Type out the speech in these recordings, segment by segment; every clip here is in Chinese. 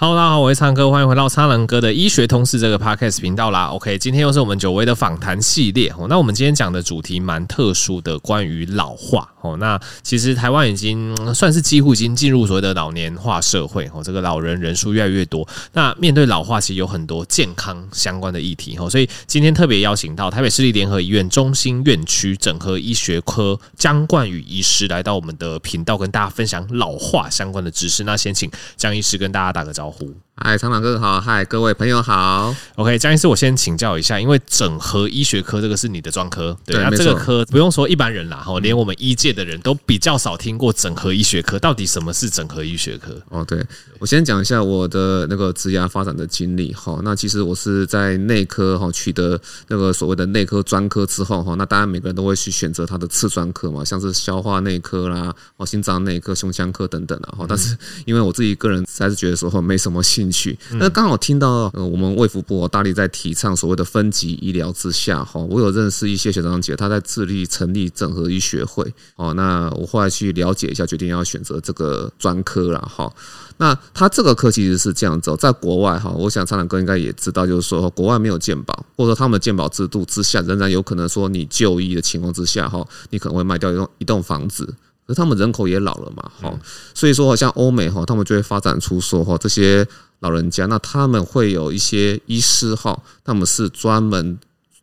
Hello，大家好，我是苍哥，欢迎回到苍蓝鸽的医学通识这个 Podcast 频道啦。OK，今天又是我们久违的访谈系列哦。那我们今天讲的主题蛮特殊的，关于老化哦。那其实台湾已经算是几乎已经进入所谓的老年化社会哦，这个老人人数越来越多。那面对老化，其实有很多健康相关的议题哦。所以今天特别邀请到台北市立联合医院中心院区整合医学科姜冠宇医师来到我们的频道，跟大家分享老化相关的知识。那先请姜医师跟大家打个招呼。阿虎嗨，苍蓝鸽好，嗨，各位朋友好。OK，江医师，我先请教一下，因为整合医学科这个是你的专科，对，那这个科不用说一般人啦，哈，连我们医界的人都比较少听过整合医学科，到底什么是整合医学科？哦，对，我先讲一下我的那个职涯发展的经历，哈，那其实我是在内科哈取得那个所谓的内科专科之后，哈，那当然每个人都会去选择他的次专科嘛，像是消化内科啦，哦，心脏内科、胸腔科等等的，哈，但是因为我自己个人实在是觉得说没什么兴趣，那刚好听到呃，我们卫福部大力在提倡所谓的分级医疗之下哈，我有认识一些学长姐，他在致力成立整合医学会哦。那我后来去了解一下，决定要选择这个专科了哈。那他这个科其实是这样子，在国外哈，我想苍蓝鸽应该也知道，就是说国外没有健保，或者说他们的健保制度之下，仍然有可能说你就医的情况之下哈，你可能会卖掉一栋一栋房子。可他们人口也老了嘛，哈，所以说好像欧美哈，他们就会发展出说哈，这些老人家，那他们会有一些医师哈，他们是专门。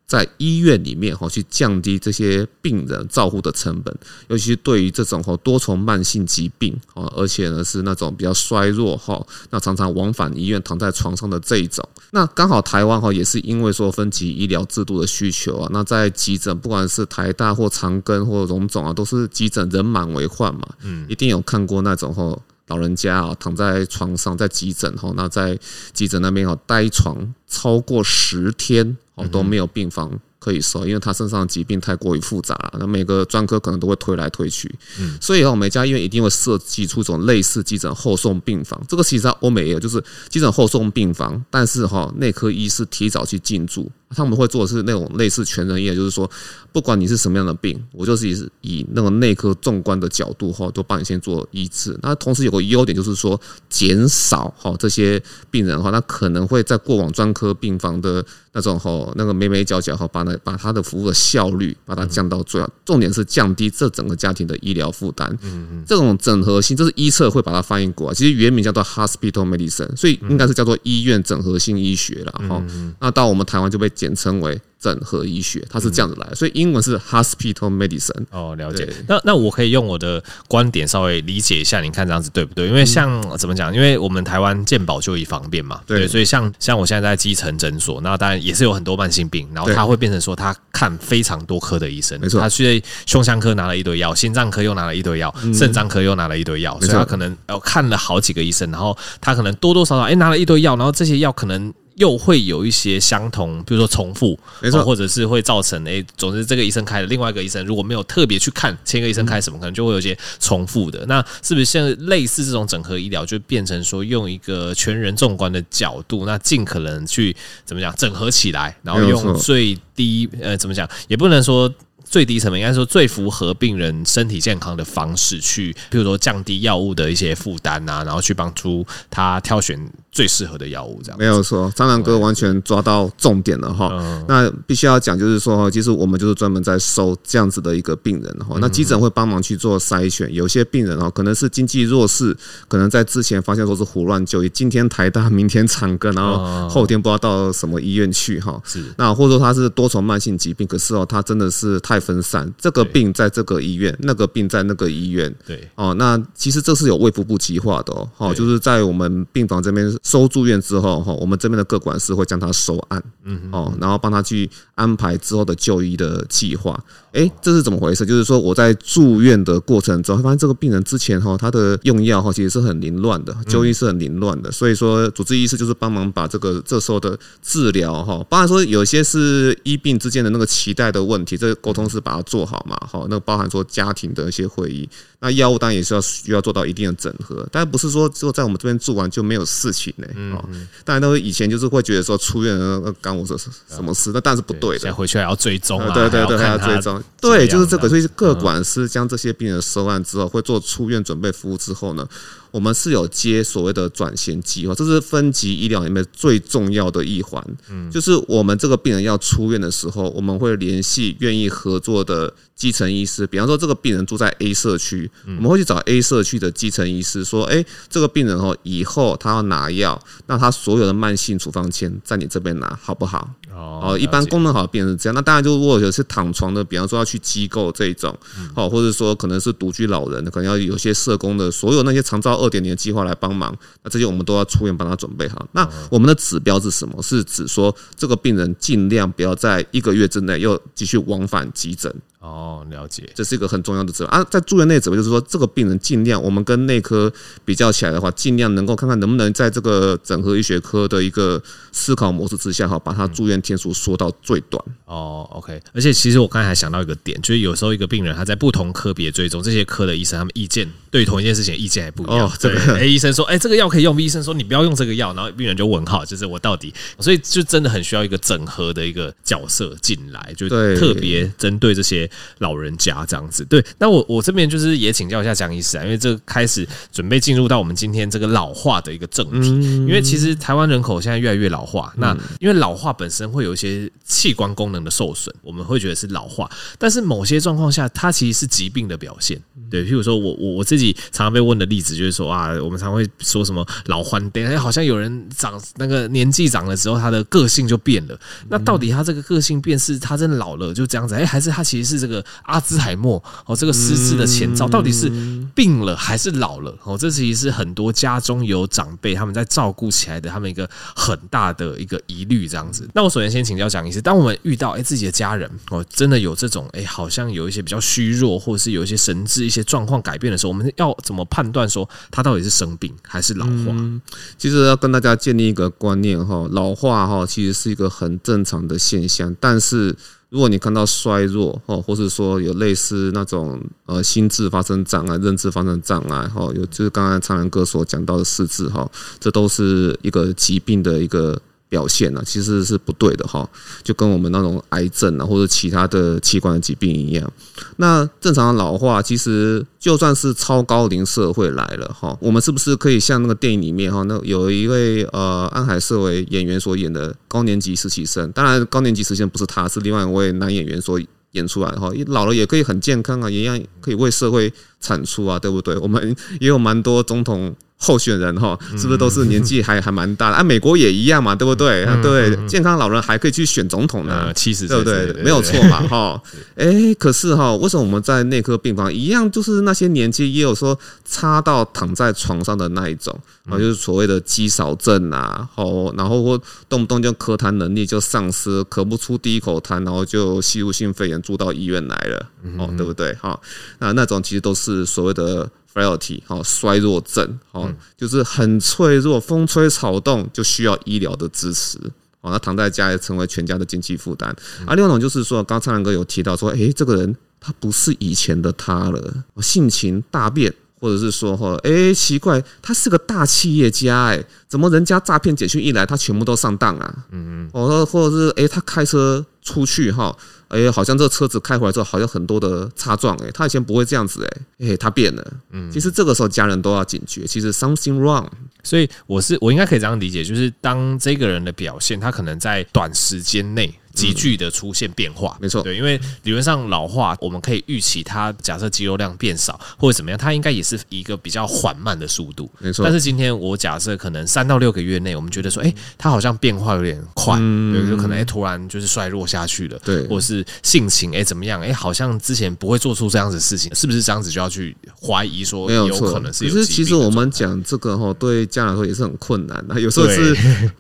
在医院里面哈，去降低这些病人照护的成本，尤其是对于这种哈多重慢性疾病啊，而且呢是那种比较衰弱哈，那常常往返医院躺在床上的这一种，那刚好台湾哈也是因为说分级医疗制度的需求啊，那在急诊不管是台大或长庚或荣总啊，都是急诊人满为患嘛，嗯，一定有看过那种哈老人家啊躺在床上在急诊哈，那在急诊那边啊待床超过十天。哦，都没有病房可以收，因为他身上的疾病太过于复杂了，那每个专科可能都会推来推去，嗯，所以哦，每家医院一定会设计出一种类似急诊后送病房，这个其实在欧美也有，就是急诊后送病房，但是哈，内科医师提早去进驻。他们会做的是那种类似全人医，就是说，不管你是什么样的病，我就是以以那个内科纵观的角度哈，都帮你先做医治。那同时有个优点就是说，减少哈这些病人哈，那可能会在过往专科病房的那种哈那个眉眉角角哈，把那把他的服务的效率把它降到最好。重点是降低这整个家庭的医疗负担。嗯嗯，这种整合性，这是医策会把它翻译过来，其实原名叫做 hospital medicine，所以应该是叫做医院整合性医学了哈。那到我们台湾就被。简称为整合医学，它是这样子来的，所以英文是 hospital medicine。哦，了解。那那我可以用我的观点稍微理解一下，你看这样子对不对？因为像怎么讲？因为我们台湾健保就医方便嘛，对，所以像像我现在在基层诊所，那当然也是有很多慢性病，然后他会变成说他看非常多科的医生，没错，他去胸腔科拿了一堆药，心脏科又拿了一堆药，肾脏科又拿了一堆药，所以他可能要看了好几个医生，然后他可能多多少少哎拿了一堆药，然后这些药可能。又会有一些相同，比如说重复，没错，或者是会造成诶，总之这个医生开的，另外一个医生如果没有特别去看，前一个医生开什么，可能就会有一些重复的。那是不是像类似这种整合医疗，就变成说用一个全人纵观的角度，那尽可能去怎么讲整合起来，然后用最低呃怎么讲，也不能说。最低成本应该说最符合病人身体健康的方式去，比如说降低药物的一些负担啊，然后去帮助他挑选最适合的药物，这样没有错。蟑螂哥完全抓到重点了哈。那必须要讲，就是说，其实我们就是专门在收这样子的一个病人哈。那急诊会帮忙去做筛选，有些病人哈，可能是经济弱势，可能在之前发现说是胡乱就医，今天台大，明天长庚，然后后天不知道到什么医院去哈。是那或者说他是多重慢性疾病，可是哦，他真的是太。分散，这个病在这个医院，那个病在那个医院。对哦，那其实这是有胃腹部计划的哦。好，就是在我们病房这边收住院之后，哈，我们这边的各管事会将他收案，嗯，哦，然后帮他去安排之后的就医的计划。哎，这是怎么回事？就是说我在住院的过程中，发现这个病人之前哈，他的用药哈其实是很凌乱的，就医是很凌乱的。所以说，主治医师就是帮忙把这个这时候的治疗哈，当然说有些是医病之间的那个期待的问题，这个沟通是把它做好嘛，哈，那包含说家庭的一些会议，那药物当然也是要需要做到一定的整合，但不是说只有在我们这边住完就没有事情呢。哦，当然都以前就是会觉得说出院了干我这是什么事，那但是不对的，现在回去还要追踪啊，对对对，还要追踪，对，就是这个，所以各管师将这些病人收案之后，会做出院准备服务之后呢。我们是有接所谓的转衔计划，这是分级医疗里面最重要的一环。嗯，就是我们这个病人要出院的时候，我们会联系愿意合作的基层医师。比方说，这个病人住在 A 社区，我们会去找 A 社区的基层医师，说：“哎，这个病人哦，以后他要拿药，那他所有的慢性处方签在你这边拿，好不好？”哦，一般功能好的病人是这样。那当然，就如果有些躺床的，比方说要去机构这一种，哦，或者说可能是独居老人，可能要有些社工的，所有那些长照二点零的计划来帮忙，那这些我们都要出院帮他准备好。那我们的指标是什么？是指说这个病人尽量不要在一个月之内又继续往返急诊。哦，了解，这是一个很重要的指标啊。在住院内指标就是说，这个病人尽量，我们跟内科比较起来的话，尽量能够看看能不能在这个整合医学科的一个思考模式之下，哈，把他住院天数缩到最短。哦，OK。而且其实我刚才还想到一个点，就是有时候一个病人他在不同科别追踪，这些科的医生他们意见对于同一件事情意见还不一样。哦，对，A 医生说，哎，这个药可以用，B 医生说你不要用这个药，然后病人就问号，就是我到底，所以就真的很需要一个整合的一个角色进来，就特别针对这些老人家。这样子，对，那我我这边就是也请教一下江医师啊，因为这开始准备进入到我们今天这个老化的一个正题，因为其实台湾人口现在越来越老化，那因为老化本身会有一些器官功能的受损，我们会觉得是老化，但是某些状况下，它其实是疾病的表现。对，譬如说我我我自己常常被问的例子就是说啊，我们常会说什么老换爹，哎，好像有人长那个年纪长了之后，他的个性就变了。那到底他这个个性变是他真的老了就这样子，哎，还是他其实是这个阿兹海默哦，这个失智的前兆，到底是病了还是老了？哦，这其实是很多家中有长辈他们在照顾起来的他们一个很大的一个疑虑，这样子。那我首先先请教蒋医师，当我们遇到哎自己的家人哦，真的有这种哎，好像有一些比较虚弱，或者是有一些神志一些状况改变的时候，我们要怎么判断说他到底是生病还是老化？其实要跟大家建立一个观念哈，老化哈其实是一个很正常的现象，但是。如果你看到衰弱哦，或是说有类似那种呃心智发生障碍、认知发生障碍哈，有就是刚才苍兰哥所讲到的失智哈，这都是一个疾病的一个。表现呢，其实是不对的哈，就跟我们那种癌症啊或者其他的器官的疾病一样。那正常的老化，其实就算是超高龄社会来了哈，我们是不是可以像那个电影里面哈，那有一位呃安海瑟薇演员所演的高年级实习生，当然高年级实习生不是他，是另外一位男演员所演出来哈，老了也可以很健康啊，一样可以为社会产出啊，对不对？我们也有蛮多总统。候选人哈，是不是都是年纪还还蛮大的？啊，美国也一样嘛，对不对？对，健康老人还可以去选总统呢，七十岁，对不对？没有错嘛，哈。哎，可是哈，为什么我们在内科病房一样，就是那些年纪也有说差到躺在床上的那一种啊，就是所谓的肌少症啊，哦，然后或动不动就咳痰能力就丧失，咳不出第一口痰，然后就吸入性肺炎住到医院来了，哦，对不对？哈，那那种其实都是所谓的。Frailty 好，衰弱症好，就是很脆弱，风吹草动就需要医疗的支持。哦，那躺在家也成为全家的经济负担。啊，另外一种就是说，刚才苍蓝鸽有提到说，诶，这个人他不是以前的他了，性情大变，或者是说，哈，诶，奇怪，他是个大企业家，诶，怎么人家诈骗简讯一来，他全部都上当啊？嗯嗯，哦，或者是诶，他开车出去哈。哎，好像这车子开回来之后，好像很多的擦撞。哎，他以前不会这样子。哎，哎，他变了。嗯，其实这个时候家人都要警觉，其实 something wrong。所以我是我应该可以这样理解，就是当这个人的表现，他可能在短时间内。急剧的出现变化，没错，对，因为理论上老化，我们可以预期它假设肌肉量变少或者怎么样，它应该也是一个比较缓慢的速度，没错。但是今天我假设可能三到六个月内，我们觉得说，哎，它好像变化有点快，对，就可能哎突然就是衰弱下去了，对，或者是性情哎怎么样，哎好像之前不会做出这样子的事情，是不是这样子就要去怀疑说有可能是有？其实其实我们讲这个哈，对家长来说也是很困难的，有时候是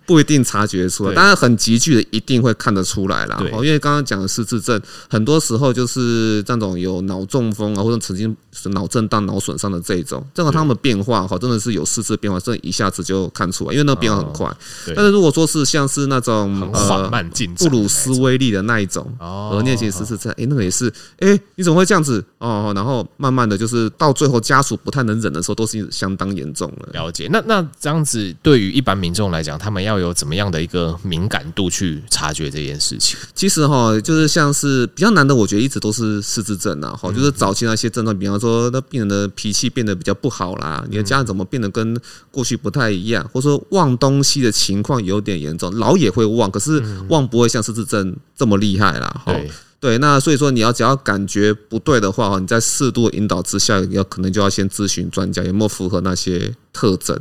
不一定察觉出来，当然很急剧的一定会看得出来了，因为。刚刚讲的失智症，很多时候就是这种有脑中风啊，或者曾经是脑震荡、脑损伤的这种，正好他们的变化哈，真的是有失智变化，这一下子就看出来，因为那个变化很快。但是如果说是像是那种很缓慢进布鲁斯威利的那一种，呃，颞型失智症，哎，那个也是，哎，你怎么会这样子？哦，然后慢慢的就是到最后家属不太能忍的时候，都是相当严重了。了解。那那这样子，对于一般民众来讲，他们要有怎么样的一个敏感度去察觉这件事？事情？其实哈，就是像是比较难的，我觉得一直都是失智症啊。哈，就是早期那些症状，比方说那病人的脾气变得比较不好啦，你的家人怎么变得跟过去不太一样，或者说忘东西的情况有点严重，老也会忘，可是忘不会像失智症这么厉害啦。哈。对，那所以说你要只要感觉不对的话，你在适度引导之下，要可能就要先咨询专家有没有符合那些特征，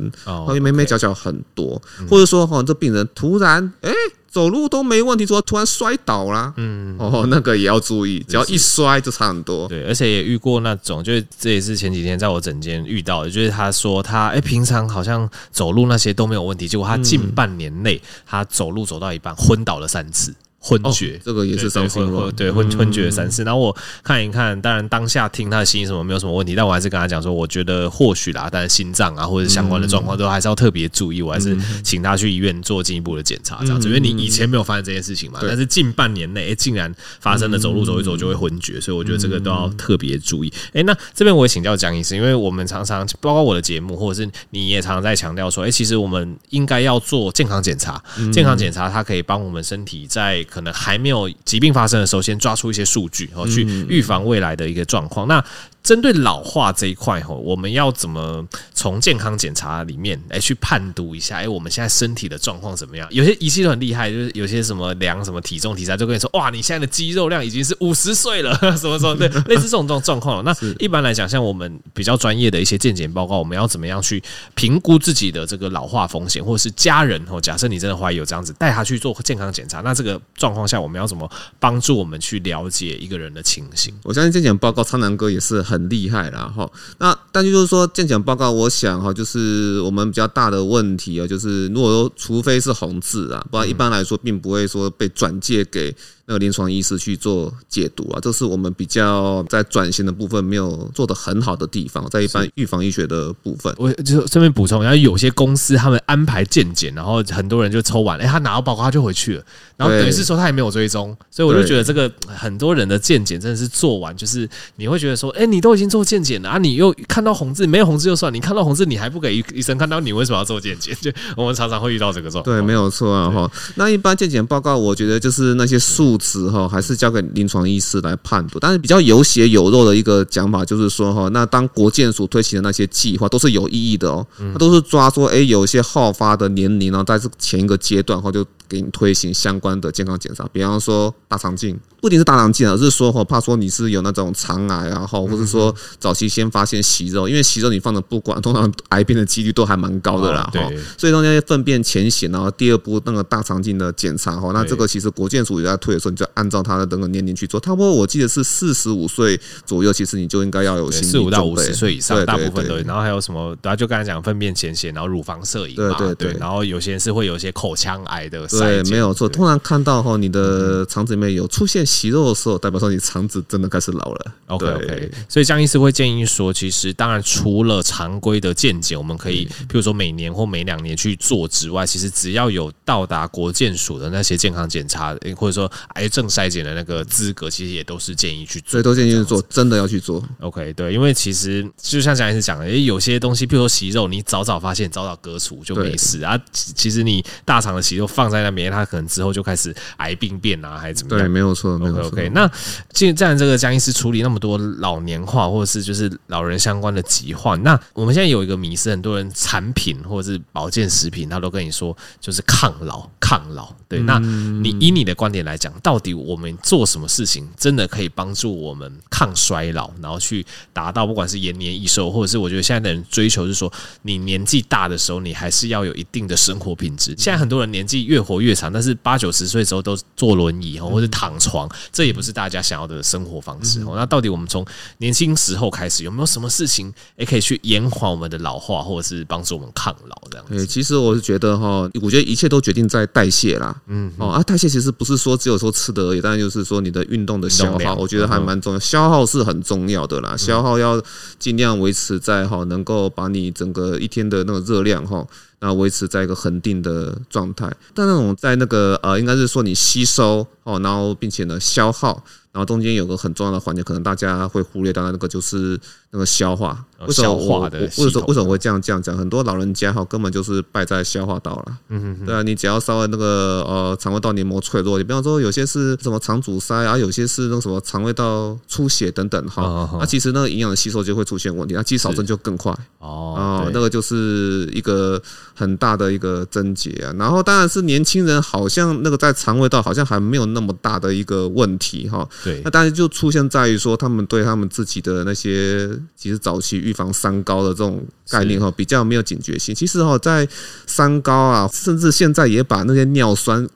因为眉眉角角很多，或者说哈，这病人突然哎走路都没问题，说突然摔倒了，嗯，哦，那个也要注意，只要一摔就差很多。对，而且也遇过那种，就是这也是前几天在我诊间遇到的，就是他说他哎平常好像走路那些都没有问题，结果他近半年内他走路走到一半昏倒了三次。昏厥，这个也是伤心了。对，昏昏厥三次。然后我看一看，当然当下听他的心什么没有什么问题，但我还是跟他讲说，我觉得或许啦，但是心脏啊或者相关的状况都还是要特别注意。我还是请他去医院做进一步的检查，这样子。因为你以前没有发生这件事情嘛，但是近半年内竟然发生了走路走一走就会昏厥，所以我觉得这个都要特别注意。哎，那这边我也请教江医师，因为我们常常包括我的节目，或者是你也常常在强调说，哎，其实我们应该要做健康检查，健康检查它可以帮我们身体在可能还没有疾病发生的时候，先抓出一些数据，然后去预防未来的一个状况。那针对老化这一块吼，我们要怎么从健康检查里面来去判读一下？哎，我们现在身体的状况怎么样？有些仪器都很厉害，就是有些什么量什么体重、体重，就跟你说，哇，你现在的肌肉量已经是五十岁了，什么什么对，类似这种状状况。那一般来讲，像我们比较专业的一些健检报告，我们要怎么样去评估自己的这个老化风险，或者是家人哦？假设你真的怀疑有这样子，带他去做健康检查，那这个状况下，我们要怎么帮助我们去了解一个人的情形？我相信健检报告，苍南哥也是很厉害啦。哈，那但就是说健检报告，我想哈，就是我们比较大的问题啊，就是如果说除非是红字啊，不然一般来说并不会说被转借给。那个临床医师去做解读啊，这是我们比较在转型的部分没有做的很好的地方，在一般预防医学的部分，我就顺便补充，然后有些公司他们安排健检，然后很多人就抽完，哎，他拿到报告他就回去了，然后等于是说他也没有追踪，所以我就觉得这个很多人的健检真的是做完，就是你会觉得说，哎，你都已经做健检了啊，你又看到红字，没有红字就算，你看到红字你还不给医 生看到，你为什么要做健检？就 我们常常会遇到这个状况。对，没有错啊哈。那一般健检报告，我觉得就是那些数。时候还是交给临床医师来判读，但是比较有血有肉的一个讲法就是说哈，那当国健署推行的那些计划都是有意义的哦，它都是抓说哎，有一些好发的年龄，然后在这前一个阶段哈就。给你推行相关的健康检查，比方说大肠镜，不仅是大肠镜，而是说哈，怕说你是有那种肠癌啊，或者说早期先发现息肉，因为息肉你放着不管，通常癌变的几率都还蛮高的啦。哈，所以说那些粪便潜血，然后第二步那个大肠镜的检查哈，那这个其实国健署也在推的时候，你就按照他的那个年龄去做。差不多我记得是四十五岁左右，其实你就应该要有心理。四五到五十岁以上，大部分都。然后还有什么？然后就刚才讲粪便潜血，然后乳房摄影嘛，对对。然后有些人是会有一些口腔癌的。对，没有错。通常看到哈，你的肠子里面有出现息肉的时候，代表说你肠子真的开始老了。OK OK。所以江医师会建议说，其实当然除了常规的健检，我们可以，譬如说每年或每两年去做之外，其实只要有到达国健署的那些健康检查，或者说癌症筛检的那个资格，其实也都是建议去做。所以都建议去做，真的要去做。OK，对，因为其实就像江医师讲的，有些东西，譬如说息肉，你早早发现，早早割除就没事啊。其实你大肠的息肉放在那边，它可能之后就开始癌病变啊，还是怎么样？对，没有错，没有错。OK，那既然这个江医师处理那么多老年化或者是就是老人相关的疾患，那我们现在有一个迷思，很多人产品或者是保健食品，他都跟你说就是抗老、抗老。对，那你以你的观点来讲，到底我们做什么事情真的可以帮助我们抗衰老，然后去达到不管是延年益寿，或者是我觉得现在的人追求是说，你年纪大的时候，你还是要有一定的生活品质。现在很多人年纪越活越长，但是八九十岁之后都坐轮椅或者躺床，这也不是大家想要的生活方式。那到底我们从年轻时候开始，有没有什么事情也可以去延缓我们的老化，或者是帮助我们抗老这样子？其实我是觉得哈，我觉得一切都决定在代谢啦。嗯，哦啊，代谢其实不是说只有说吃的而已，但就是说你的运动的消耗，我觉得还蛮重要。消耗是很重要的啦，消耗要尽量维持在哈，能够把你整个一天的那个热量哈。那维持在一个恒定的状态。但那种在那个呃，应该是说你吸收哦，然后并且呢消耗。然后中间有个很重要的环节，可能大家会忽略到的那个就是那个消化。为什么我为什么为什么会这样这样讲？很多老人家哈根本就是败在消化道了。嗯嗯。对啊，你只要稍微那个呃肠胃道黏膜脆弱，你比方说有些是什么肠阻塞啊，有些是那个什么肠胃道出血等等哈。那其实那个营养的吸收就会出现问题，那肌少症就更快。哦。那个就是一个很大的一个症结啊。然后当然是年轻人好像那个在肠胃道好像还没有那么大的一个问题哈。对，那当然就出现在于说，他们对他们自己的那些其实早期预防三高的这种概念哈，比较没有警觉性。其实哈，在三高啊，甚至现在也把那些尿酸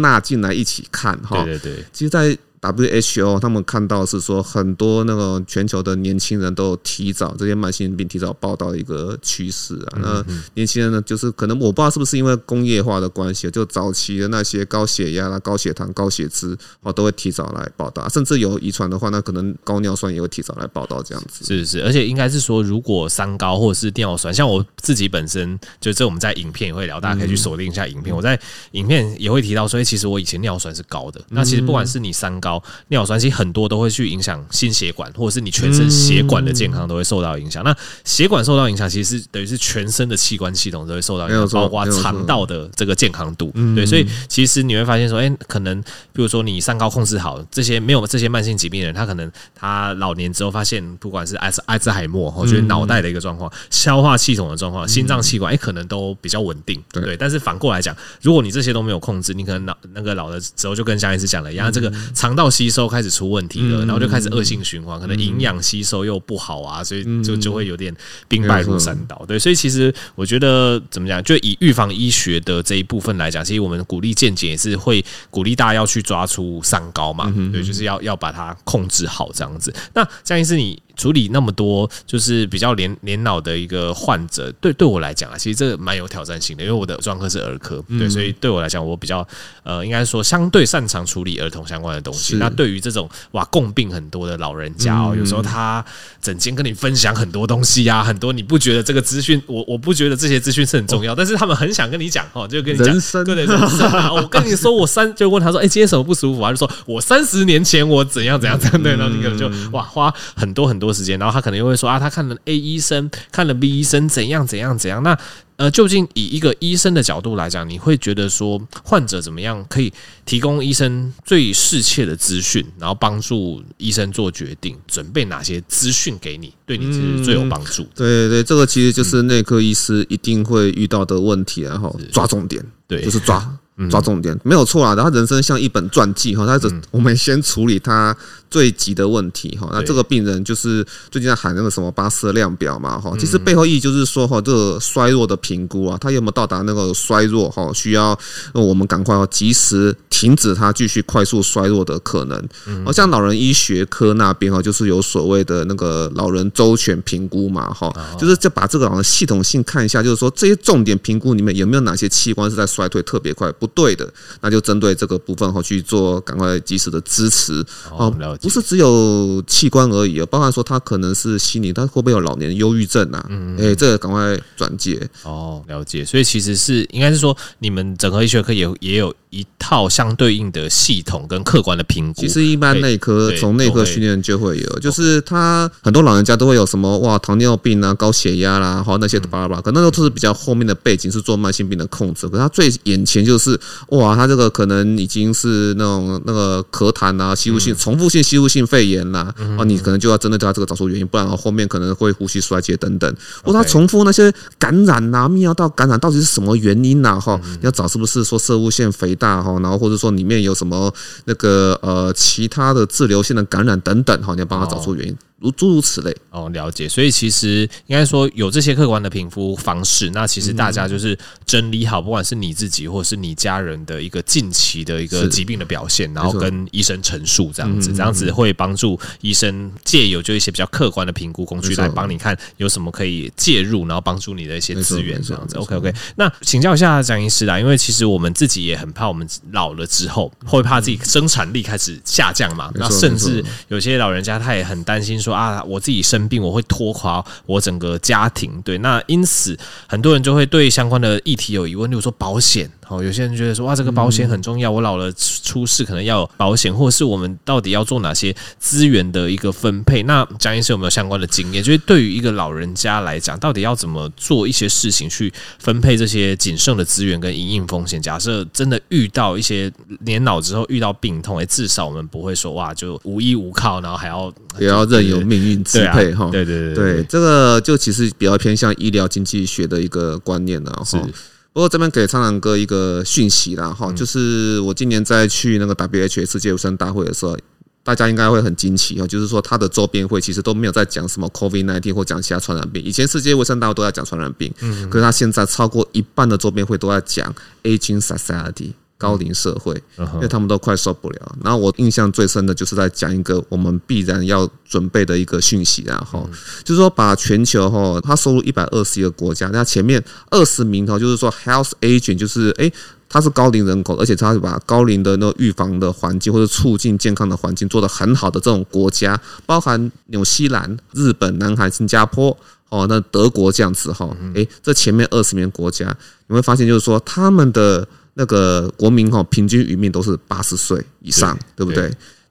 纳进来一起看哈。对对对，其实，在 WHO 他们看到是说，很多那个全球的年轻人都有提早这些慢性病提早报道的一个趋势啊。那年轻人呢，就是可能我不知道是不是因为工业化的关系，就早期的那些高血压啦、高血糖、高血脂哦，都会提早来报道，甚至有遗传的话，那可能高尿酸也会提早来报道这样子。是是，而且应该是说，如果三高或者是尿酸，像我自己本身，就这我们在影片也会聊，大家可以去锁定一下影片。我在影片也会提到说，其实我以前尿酸是高的。那其实不管是你三高。高尿酸其实很多都会去影响心血管，或者是你全身血管的健康都会受到影响。那血管受到影响，其实是等于是全身的器官系统都会受到影响，包括肠道的这个健康度。对，所以其实你会发现说，哎，可能比如说你三高控制好，这些没有这些慢性疾病的人，他可能他老年之后发现，不管是艾斯艾兹海默，我觉得脑袋的一个状况、消化系统的状况、心脏器官，哎，可能都比较稳定。对，但是反过来讲，如果你这些都没有控制，你可能脑那个老的时候就跟江医师讲了一样，这个肠。到吸收开始出问题了，然后就开始恶性循环，可能营养吸收又不好啊，所以就就会有点兵败如山倒。对，所以其实我觉得怎么讲，就以预防医学的这一部分来讲，其实我们鼓励健检也是会鼓励大家要去抓出三高嘛，对，就是要要把它控制好这样子。那江医师你。处理那么多就是比较年年老的一个患者，对对我来讲啊，其实这个蛮有挑战性的，因为我的专科是儿科，对，所以对我来讲，我比较呃，应该说相对擅长处理儿童相关的东西。那对于这种哇共病很多的老人家哦，有时候他整天跟你分享很多东西呀，很多你不觉得这个资讯，我我不觉得这些资讯是很重要，但是他们很想跟你讲哦，就跟你讲，对对对，我跟你说，我三就问他说，哎，今天什么不舒服啊？就说我三十年前我怎样怎样怎样，对，然后你可能就哇花很多很多。多时间，然后他可能又会说啊，他看了 A 医生，看了 B 医生，怎样怎样怎样。那呃，究竟以一个医生的角度来讲，你会觉得说患者怎么样可以提供医生最适切的资讯，然后帮助医生做决定，准备哪些资讯给你，对你其实最有帮助。对对对，这个其实就是内科医师一定会遇到的问题，然后抓重点，对，就是抓抓重点，没有错啦。然后人生像一本传记哈，他是我们先处理他。最急的问题哈，那这个病人就是最近在喊那个什么巴氏量表嘛哈，其实背后意义就是说哈，这个衰弱的评估啊，他有没有到达那个衰弱哈，需要我们赶快要及时停止他继续快速衰弱的可能。好像老人医学科那边哈，就是有所谓的那个老人周全评估嘛哈，就是就把这个老人系统性看一下，就是说这些重点评估里面有没有哪些器官是在衰退特别快？不对的，那就针对这个部分哈去做赶快及时的支持哦。不是只有器官而已，包含说他可能是心理，他会不会有老年忧郁症啊？嗯，哎，这个赶快转介哦，了解。所以其实是应该是说，你们整合医学科也也有一套相对应的系统跟客观的评估。其实一般内科从内科训练就会有，就是他很多老人家都会有什么哇糖尿病啊、高血压啦，好那些巴拉巴拉，可那都是比较后面的背景是做慢性病的控制。可是他最眼前就是哇，他这个可能已经是那种那个咳痰啊、吸入性重复性。吸入性肺炎啦，啊，你可能就要针对他这个找出原因，不然后面可能会呼吸衰竭等等。或他重复那些感染呐、泌尿道感染到底是什么原因呐？哈，要找是不是说射物腺肥大哈，然后或者说里面有什么那个呃其他的滞留性的感染等等哈，你要帮他找出原因。如诸如此类。哦，了解。所以其实应该说有这些客观的评估方式，那其实大家就是整理好，不管是你自己或是你家人的一个近期的一个疾病的表现，然后跟医生陈述这样子，这样子会帮助医生借由就一些比较客观的评估工具来帮你看有什么可以介入，然后帮助你的一些资源这样子。OK OK，那请教一下蒋医师啦，因为其实我们自己也很怕我们老了之后会怕自己生产力开始下降嘛，那甚至有些老人家他也很担心说。说啊，我自己生病我会拖垮我整个家庭，对，那因此很多人就会对相关的议题有疑问，例如说保险。哦，有些人觉得说哇，这个保险很重要，我老了出事可能要有保险，或者是我们到底要做哪些资源的一个分配？那蒋医师有没有相关的经验？就是对于一个老人家来讲，到底要怎么做一些事情去分配这些仅剩的资源跟因应风险？假设真的遇到一些年老之后遇到病痛，哎，至少我们不会说哇，就无依无靠，然后还要 也要任由命运支配哈。对对对对，这个就其实比较偏向医疗经济学的一个观念了哈。不过这边给苍狼哥一个讯息啦，哈，就是我今年在去那个 WHO 世界卫生大会的时候，大家应该会很惊奇哈，就是说它的周边会其实都没有在讲什么 COVID nineteen 或讲其他传染病。以前世界卫生大会都在讲传染病，嗯，可是它现在超过一半的周边会都在讲 Aging Society。高龄社会，因为他们都快受不了。然后我印象最深的就是在讲一个我们必然要准备的一个讯息，然后就是说把全球哈，它收入一百二十一个国家，那前面二十名头就是说 health agent，就是诶，它是高龄人口，而且它是把高龄的那个预防的环境或者促进健康的环境做得很好的这种国家，包含纽西兰、日本、南韩、新加坡哦，那德国这样子哈，诶，这前面二十名国家，你会发现就是说他们的。那个国民哈，平均余命都是八十岁以上，对不对？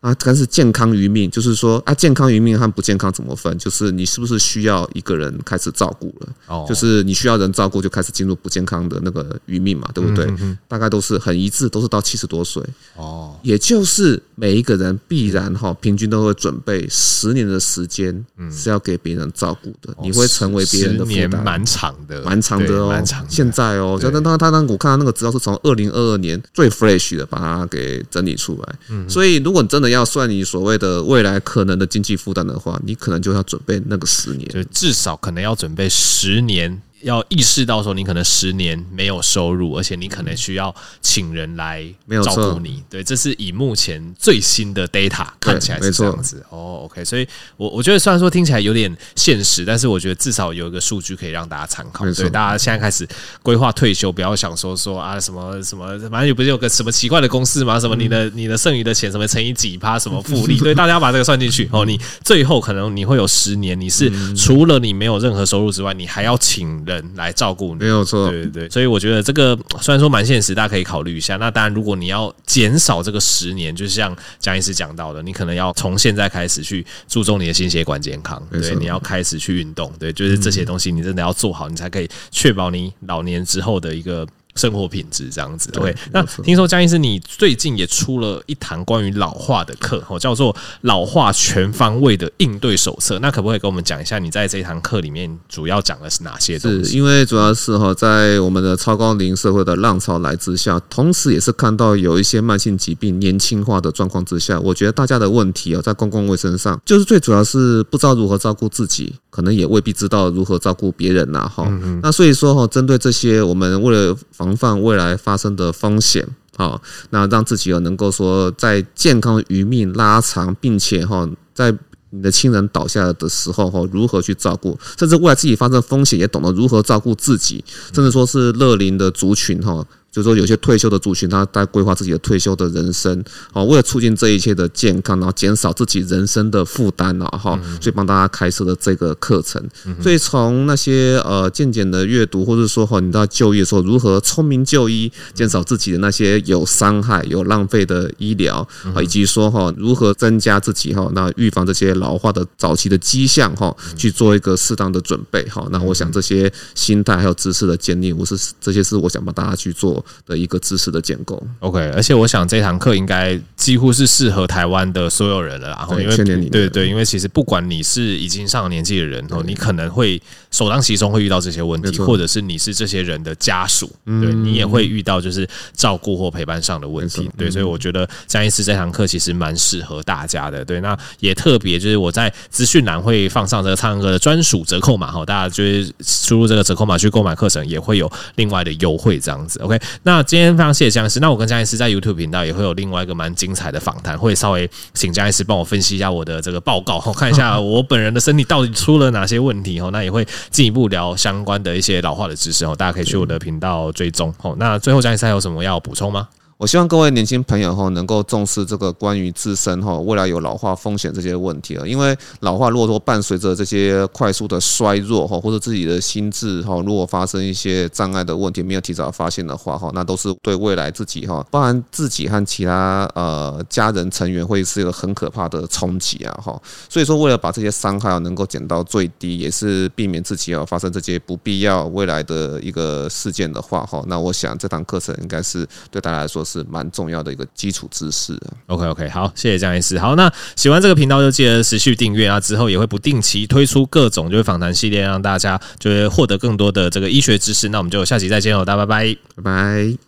啊，但是健康于命，就是说啊，健康于命和不健康怎么分？就是你是不是需要一个人开始照顾了？哦，就是你需要人照顾，就开始进入不健康的那个余命嘛，对不对？大概都是很一致，都是到七十多岁。哦，也就是每一个人必然哈，平均都会准备十年的时间是要给别人照顾的。你会成为别人的负担，蛮长的，蛮长的哦。现在哦，就当他他当我看到那个资料是从二零二二年最 fresh 的把它给整理出来。嗯，所以如果你真的要要算你所谓的未来可能的经济负担的话，你可能就要准备那个十年，就至少可能要准备十年。要意识到说，你可能十年没有收入，而且你可能需要请人来照顾你。对，这是以目前最新的 data 看起来是这样子。哦，OK，所以我我觉得虽然说听起来有点现实，但是我觉得至少有一个数据可以让大家参考。所以大家现在开始规划退休，不要想说说啊什么什么，反正你不是有个什么奇怪的公式吗？什么你的你的剩余的钱什么乘以几趴什么复利？对，大家要把这个算进去哦。你最后可能你会有十年，你是除了你没有任何收入之外，你还要请。人来照顾你，没有错，对对对，所以我觉得这个虽然说蛮现实，大家可以考虑一下。那当然，如果你要减少这个十年，就像蒋医师讲到的，你可能要从现在开始去注重你的心血管健康，对，你要开始去运动，对，就是这些东西你真的要做好，你才可以确保你老年之后的一个。生活品质这样子，OK。那听说江医师你最近也出了一堂关于老化的课，哦，叫做《老化全方位的应对手册》。那可不可以跟我们讲一下，你在这一堂课里面主要讲的是哪些东西？是因为主要是哈，在我们的超高龄社会的浪潮来之下，同时也是看到有一些慢性疾病年轻化的状况之下，我觉得大家的问题哦，在公共卫生上，就是最主要是不知道如何照顾自己，可能也未必知道如何照顾别人呐，哈。那所以说哈，针对这些，我们为了防防范未来发生的风险，好，那让自己有能够说在健康余命拉长，并且哈，在你的亲人倒下的时候哈，如何去照顾，甚至未来自己发生风险也懂得如何照顾自己，甚至说是乐龄的族群哈。就是说，有些退休的族群，他在规划自己的退休的人生，哦，为了促进这一切的健康，然后减少自己人生的负担，然后所以帮大家开设了这个课程。所以从那些呃渐渐的阅读，或者说哈，你到就医的时候，如何聪明就医，减少自己的那些有伤害、有浪费的医疗，啊，以及说哈，如何增加自己哈，那预防这些老化的早期的迹象哈，去做一个适当的准备。哈，那我想这些心态还有知识的建立，我是这些是我想帮大家去做。的一个知识的建构，OK，而且我想这堂课应该几乎是适合台湾的所有人了，然后因为对对对，因为其实不管你是已经上了年纪的人哦，你可能会首当其冲会遇到这些问题，或者是你是这些人的家属，对你也会遇到就是照顾或陪伴上的问题，对，所以我觉得蒋医师这堂课其实蛮适合大家的，对，那也特别就是我在资讯栏会放上这个苍蓝鸽的专属折扣码哈，大家就是输入这个折扣码去购买课程，也会有另外的优惠这样子，OK。那今天非常谢谢江医师。那我跟江医师在 YouTube 频道也会有另外一个蛮精彩的访谈，会稍微请江医师帮我分析一下我的这个报告，看一下我本人的身体到底出了哪些问题哦。那也会进一步聊相关的一些老化的知识哦，大家可以去我的频道追踪哦。那最后江医师还有什么要补充吗？我希望各位年轻朋友哈，能够重视这个关于自身哈未来有老化风险这些问题啊。因为老化如果说伴随着这些快速的衰弱哈，或者自己的心智哈，如果发生一些障碍的问题，没有提早发现的话哈，那都是对未来自己哈，包含自己和其他呃家人成员会是一个很可怕的冲击啊哈。所以说，为了把这些伤害啊能够减到最低，也是避免自己要发生这些不必要未来的一个事件的话哈，那我想这堂课程应该是对大家来说。是蛮重要的一个基础知识。OK OK，好，谢谢江医师。好，那喜欢这个频道就记得持续订阅啊，之后也会不定期推出各种就是访谈系列，让大家就是获得更多的这个医学知识。那我们就下期再见喽，大家拜拜，拜拜。